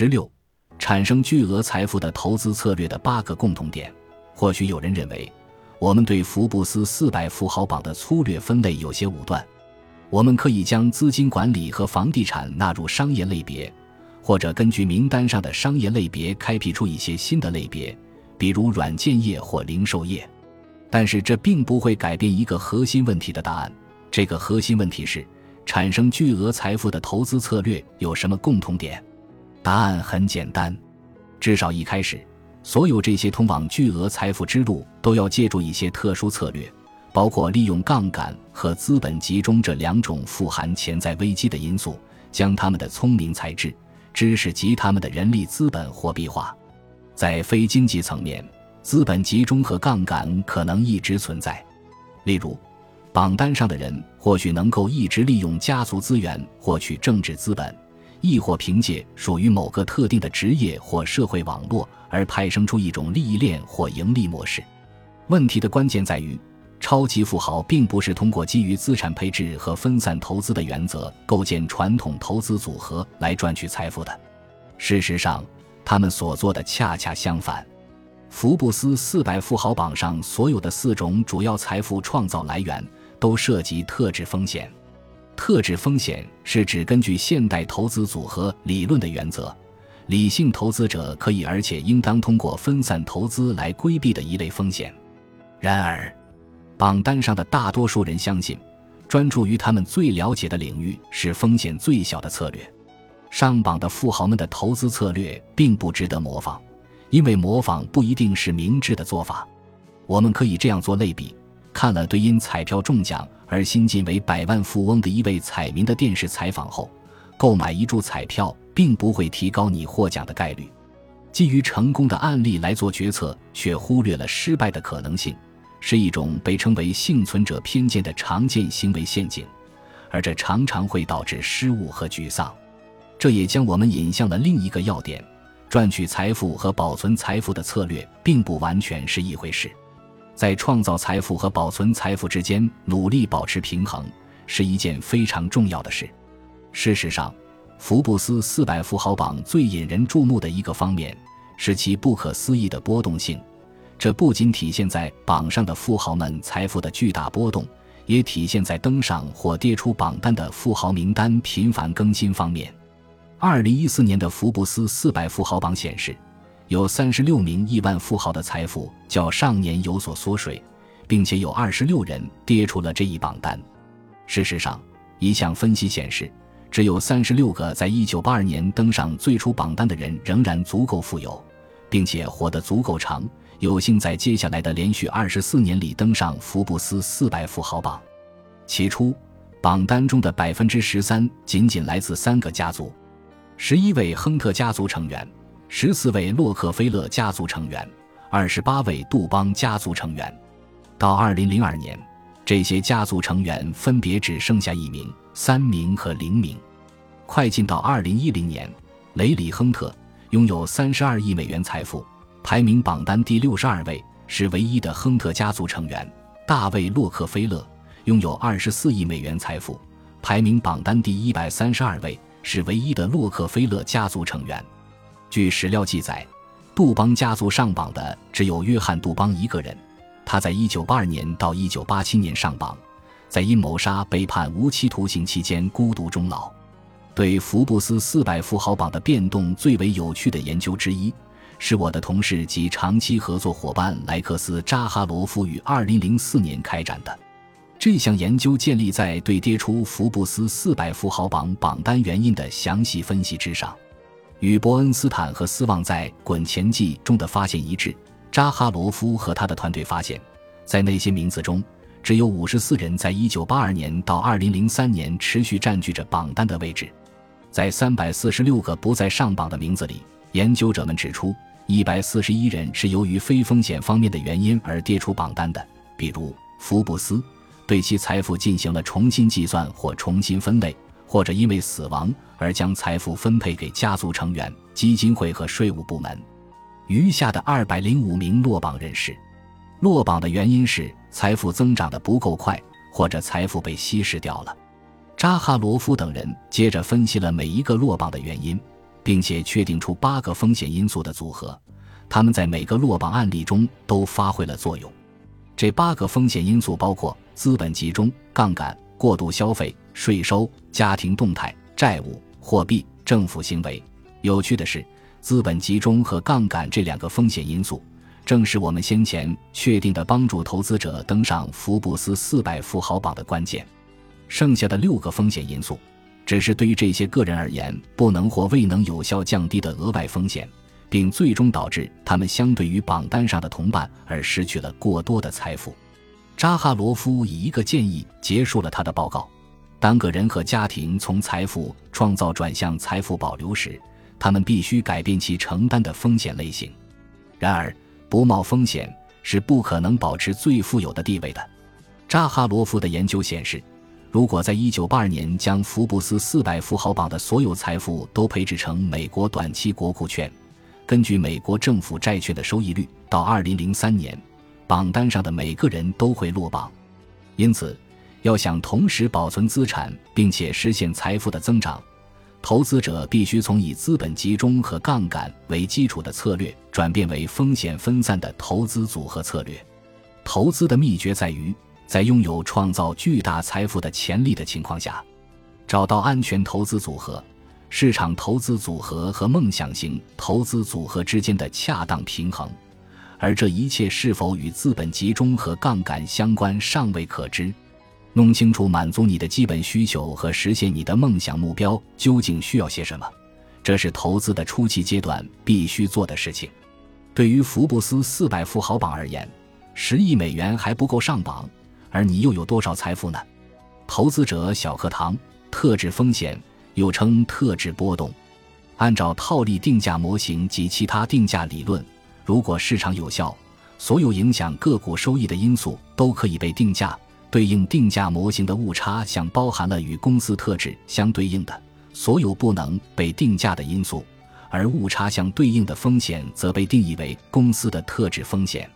十六，产生巨额财富的投资策略的八个共同点。或许有人认为，我们对福布斯四百富豪榜的粗略分类有些武断。我们可以将资金管理和房地产纳入商业类别，或者根据名单上的商业类别开辟出一些新的类别，比如软件业或零售业。但是这并不会改变一个核心问题的答案。这个核心问题是。产生巨额财富的投资策略有什么共同点？答案很简单，至少一开始，所有这些通往巨额财富之路都要借助一些特殊策略，包括利用杠杆和资本集中这两种富含潜在危机的因素，将他们的聪明才智、知识及他们的人力资本货币化。在非经济层面，资本集中和杠杆可能一直存在，例如。榜单上的人或许能够一直利用家族资源获取政治资本，亦或凭借属于某个特定的职业或社会网络而派生出一种利益链或盈利模式。问题的关键在于，超级富豪并不是通过基于资产配置和分散投资的原则构建传统投资组合来赚取财富的。事实上，他们所做的恰恰相反。福布斯四百富豪榜上所有的四种主要财富创造来源。都涉及特质风险。特质风险是指根据现代投资组合理论的原则，理性投资者可以而且应当通过分散投资来规避的一类风险。然而，榜单上的大多数人相信，专注于他们最了解的领域是风险最小的策略。上榜的富豪们的投资策略并不值得模仿，因为模仿不一定是明智的做法。我们可以这样做类比。看了对因彩票中奖而新晋为百万富翁的一位彩民的电视采访后，购买一注彩票并不会提高你获奖的概率。基于成功的案例来做决策，却忽略了失败的可能性，是一种被称为幸存者偏见的常见行为陷阱，而这常常会导致失误和沮丧。这也将我们引向了另一个要点：赚取财富和保存财富的策略并不完全是一回事。在创造财富和保存财富之间努力保持平衡是一件非常重要的事。事实上，福布斯四百富豪榜最引人注目的一个方面是其不可思议的波动性。这不仅体现在榜上的富豪们财富的巨大波动，也体现在登上或跌出榜单的富豪名单频繁更新方面。二零一四年的福布斯四百富豪榜显示。有三十六名亿万富豪的财富较上年有所缩水，并且有二十六人跌出了这一榜单。事实上，一项分析显示，只有三十六个在一九八二年登上最初榜单的人仍然足够富有，并且活得足够长，有幸在接下来的连续二十四年里登上福布斯四百富豪榜。起初，榜单中的百分之十三仅仅来自三个家族，十一位亨特家族成员。十四位洛克菲勒家族成员，二十八位杜邦家族成员。到二零零二年，这些家族成员分别只剩下一名、三名和零名。快进到二零一零年，雷里·亨特拥有三十二亿美元财富，排名榜单第六十二位，是唯一的亨特家族成员。大卫·洛克菲勒拥有二十四亿美元财富，排名榜单第一百三十二位，是唯一的洛克菲勒家族成员。据史料记载，杜邦家族上榜的只有约翰·杜邦一个人。他在1982年到1987年上榜，在因谋杀被判无期徒刑期间孤独终老。对福布斯400富豪榜的变动最为有趣的研究之一，是我的同事及长期合作伙伴莱克斯·扎哈罗夫于2004年开展的。这项研究建立在对跌出福布斯400富豪榜榜单原因的详细分析之上。与伯恩斯坦和斯旺在《滚钱记》中的发现一致，扎哈罗夫和他的团队发现，在那些名字中，只有五十四人在1982年到2003年持续占据着榜单的位置。在346个不在上榜的名字里，研究者们指出，141人是由于非风险方面的原因而跌出榜单的，比如福布斯对其财富进行了重新计算或重新分类。或者因为死亡而将财富分配给家族成员、基金会和税务部门。余下的二百零五名落榜人士，落榜的原因是财富增长的不够快，或者财富被稀释掉了。扎哈罗夫等人接着分析了每一个落榜的原因，并且确定出八个风险因素的组合，他们在每个落榜案例中都发挥了作用。这八个风险因素包括资本集中、杠杆、过度消费、税收、家庭动态、债务、货币、政府行为。有趣的是，资本集中和杠杆这两个风险因素，正是我们先前确定的帮助投资者登上福布斯四百富豪榜的关键。剩下的六个风险因素。只是对于这些个人而言，不能或未能有效降低的额外风险，并最终导致他们相对于榜单上的同伴而失去了过多的财富。扎哈罗夫以一个建议结束了他的报告：当个人和家庭从财富创造转向财富保留时，他们必须改变其承担的风险类型。然而，不冒风险是不可能保持最富有的地位的。扎哈罗夫的研究显示。如果在1982年将福布斯400富豪榜的所有财富都配置成美国短期国库券，根据美国政府债券的收益率，到2003年，榜单上的每个人都会落榜。因此，要想同时保存资产并且实现财富的增长，投资者必须从以资本集中和杠杆为基础的策略转变为风险分散的投资组合策略。投资的秘诀在于。在拥有创造巨大财富的潜力的情况下，找到安全投资组合、市场投资组合和梦想型投资组合之间的恰当平衡，而这一切是否与资本集中和杠杆相关尚未可知。弄清楚满足你的基本需求和实现你的梦想目标究竟需要些什么，这是投资的初期阶段必须做的事情。对于福布斯四百富豪榜而言，十亿美元还不够上榜。而你又有多少财富呢？投资者小课堂：特质风险，又称特质波动。按照套利定价模型及其他定价理论，如果市场有效，所有影响个股收益的因素都可以被定价。对应定价模型的误差项包含了与公司特质相对应的所有不能被定价的因素，而误差项对应的风险则被定义为公司的特质风险。